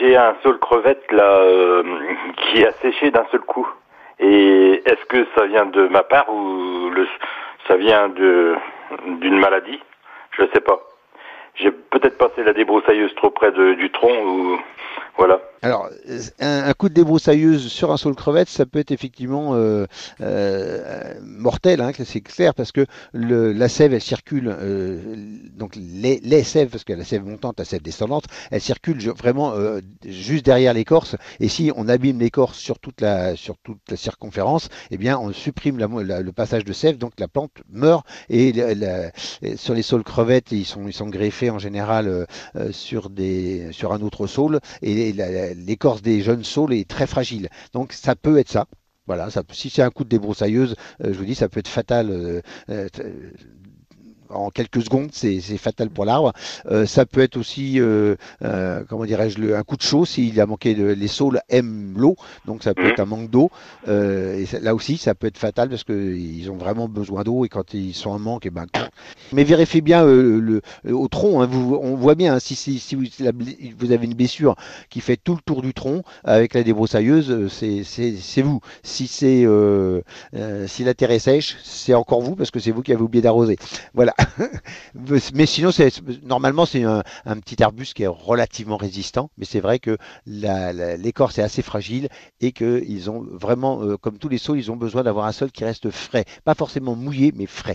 J'ai un sol crevette là euh, qui a séché d'un seul coup. Et est-ce que ça vient de ma part ou le, ça vient de d'une maladie? Je ne sais pas. J'ai peut-être passé la débroussailleuse trop près de, du tronc ou voilà. Alors, un, coup de débroussailleuse sur un sol crevette, ça peut être effectivement euh, euh, mortel, hein, c'est clair, parce que le, la sève, elle circule, euh, donc les, les, sèves, parce que la sève montante, la sève descendante, elle circule vraiment juste derrière l'écorce, et si on abîme l'écorce sur toute la sur toute la circonférence, eh bien, on supprime la, le passage de sève, donc la plante meurt, et la, sur les sols crevettes, ils sont, ils sont greffés en général sur, des, sur un autre sol, et la, l'écorce des jeunes saules est très fragile. Donc ça peut être ça. Voilà, si c'est un coup de débroussailleuse, euh, je vous dis, ça peut être fatal. Euh, euh, en quelques secondes, c'est fatal pour l'arbre. Euh, ça peut être aussi, euh, euh, comment dirais-je, un coup de chaud s'il a manqué de. Les saules aiment l'eau, donc ça peut être un manque d'eau. et là aussi, ça peut être fatal parce qu'ils ont vraiment besoin d'eau et quand ils sont en manque, et ben. Mais vérifiez bien le, au tronc. Hein, vous, on voit bien hein, si, si, si vous, vous, avez une blessure qui fait tout le tour du tronc avec la débroussailleuse, c'est vous. Si c'est si la terre est sèche, c'est encore vous parce que c'est vous qui avez oublié d'arroser. Voilà. mais sinon, normalement, c'est un, petit arbuste qui est relativement résistant, mais c'est vrai que l'écorce est assez fragile et qu'ils ont vraiment, euh, comme tous les sols, ils ont besoin d'avoir un sol qui reste frais. Pas forcément mouillé, mais frais.